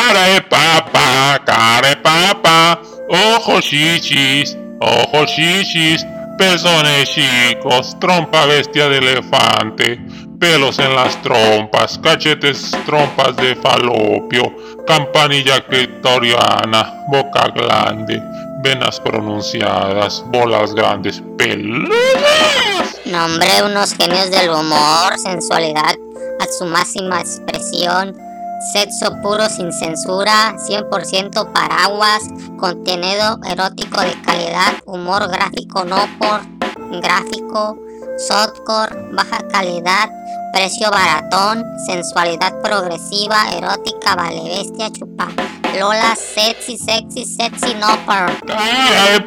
Cara de papa, cara de papa, ojos chichis, ojos chichis, pezones chicos, trompa bestia de elefante, pelos en las trompas, cachetes, trompas de falopio, campanilla clitoriana, boca grande, venas pronunciadas, bolas grandes, peludas. Nombre unos genios del humor, sensualidad a su máxima expresión, sexo puro sin censura, 100% paraguas, contenido erótico de calidad, humor gráfico no por gráfico, softcore, baja calidad, precio baratón, sensualidad progresiva, erótica, vale bestia, chupa. Lola, sexy, sexy, sexy, no por.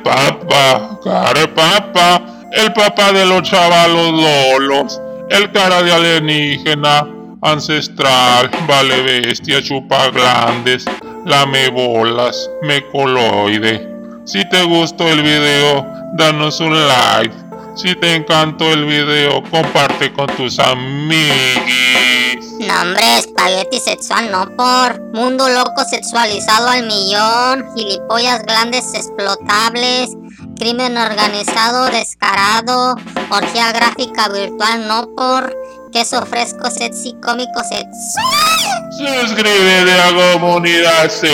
Papa, cara de papa, el papá de los chavalos lolos, el cara de alienígena, ancestral, vale bestia, chupa grandes, lame bolas, mecoloide. Si te gustó el video, danos un like. Si te encantó el video, comparte con tus amigos. Nombre espagueti sexual no por. Mundo loco sexualizado al millón. Gilipollas grandes explotables. Crimen organizado descarado. Orgía gráfica virtual no por. Queso fresco sexy cómico sexual. Suscríbete a la comunidad C,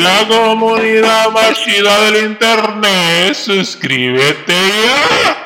la comunidad más chida del internet. Suscríbete ya.